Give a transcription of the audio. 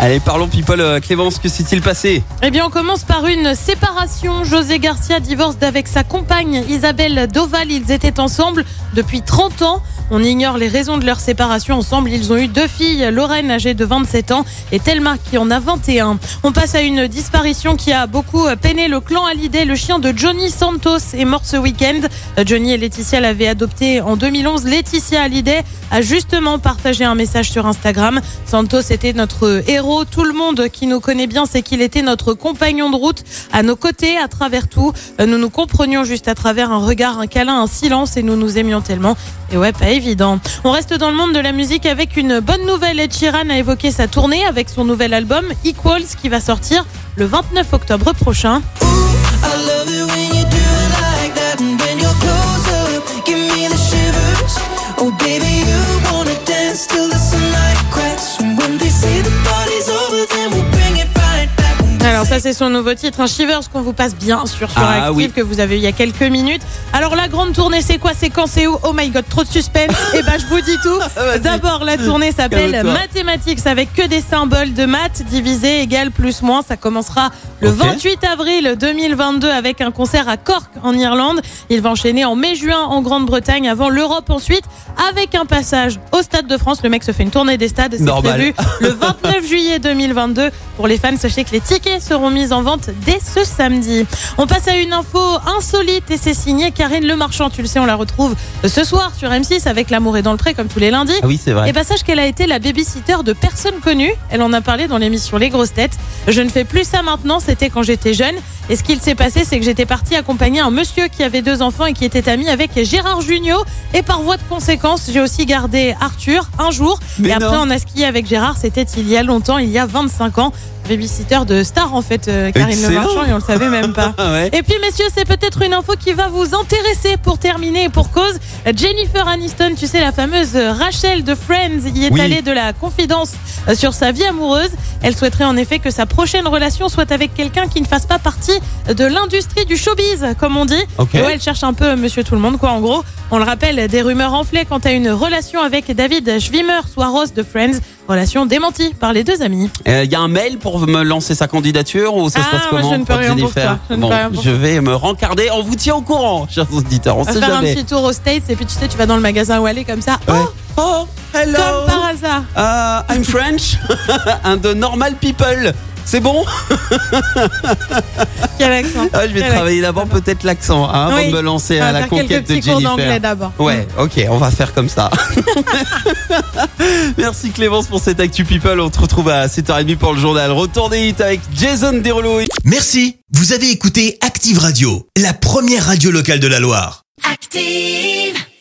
Allez, parlons people. euh, Clémence, que s'est-il passé? Eh bien, on commence par une séparation. José Garcia divorce d'avec sa compagne Isabelle Doval. Ils étaient ensemble depuis 30 ans. On ignore les raisons de leur séparation ensemble. Ils ont eu deux filles, Lorraine âgée de 27 ans et Thelma qui en a 21. On passe à une disparition qui a beaucoup peiné le clan Hallyday. Le chien de Johnny Santos est mort ce week-end. Johnny et Laetitia l'avaient adopté en 2011. Laetitia Hallyday a justement partagé un message sur Instagram. Santos était notre héros. Tout le monde qui nous connaît bien sait qu'il était notre compagnon de route à nos côtés, à travers tout. Euh, Nous nous comprenions juste à travers un regard, un câlin, un silence et nous nous aimions tellement. Et ouais, pas évident. On reste dans le monde de la musique avec une bonne nouvelle. Ed Sheeran a évoqué sa tournée avec son nouvel album Equals qui va sortir le 29 octobre prochain. Ça c'est son nouveau titre, un Shivers qu'on vous passe bien sûr sur Ah, Active oui. que vous avez eu il y a quelques minutes. Alors la grande tournée c'est quoi? C'est quand C'est où? Oh my god, trop de suspense. Et ben je vous dis tout. Vas-y. D'abord la tournée s'appelle. Mathématiques avec que des symboles de maths divisé égal plus moins. Ça commencera le Ok. 28 avril 2022 avec un concert à Cork en Irlande. Il va enchaîner en mai-juin en Grande-Bretagne avant l'Europe ensuite avec un passage au Stade de France. Le mec se fait une tournée des stades. C'est prévu le 29 juillet 2022. Pour les fans, sachez que les tickets seront mis en vente dès ce samedi. On passe à une info insolite et c'est signé Karine Le Marchand. Tu le sais, on la retrouve ce soir sur M6 avec L'amour est dans le pré comme tous les lundis. Ah oui, c'est vrai. Et bah sache qu'elle a été la babysitter de personnes connues. Elle en a parlé dans l'émission Les Grosses Têtes. Je ne fais plus ça maintenant, c'était quand j'étais jeune. Et ce qu'il s'est passé, c'est que j'étais partie accompagner un monsieur qui avait deux enfants et qui était ami avec Gérard Jugnot. Et par voie de conséquence, j'ai aussi gardé Arthur un jour. Mais et après, on a skié avec Gérard. C'était il y a longtemps, il y a 25 ans. Babysitter de star, en fait, euh, Karine Le. Marchand, et on le savait même pas. Ah ouais. Et puis, messieurs, c'est peut-être une info qui va vous intéresser pour terminer et pour cause. Jennifer Aniston, tu sais, la fameuse Rachel de Friends, y est Oui. allée de la confidence sur sa vie amoureuse. Elle souhaiterait en effet que sa prochaine relation soit avec quelqu'un qui ne fasse pas partie de l'industrie du showbiz, comme on dit. Ok. Et ouais, elle cherche un peu monsieur tout le monde, quoi, en gros. On le rappelle, des rumeurs enflées quant à une relation avec David Schwimmer, soit Ross de Friends. Relation démentie par les deux amis. Il Euh, y a un mail pour me lancer sa candidature ou ça se Ah, passe moi, comment je ne peux rien pour toi. Je ne Bon, peux rien pour je vais me rencarder. On vous tient au courant, chers auditeurs. On On va sait faire un petit tour aux States et puis tu sais, tu vas dans le magasin où est comme ça. Ouais. Oh, Oh, hello. comme par hasard. Uh, I'm French. un de normal people. C'est bon? Quel accent. Ah, Je vais Quel travailler d'abord peut-être l'accent hein, avant Oui. de me lancer On à la conquête de cours d'anglais Jennifer. d'abord. Ouais, ok, on va faire comme ça. Merci Clémence pour cette Actu People. On te retrouve à 7h30 pour le journal. Retour des hits avec Jason Derulo. Merci, vous avez écouté Active Radio, la première radio locale de la Loire. Active.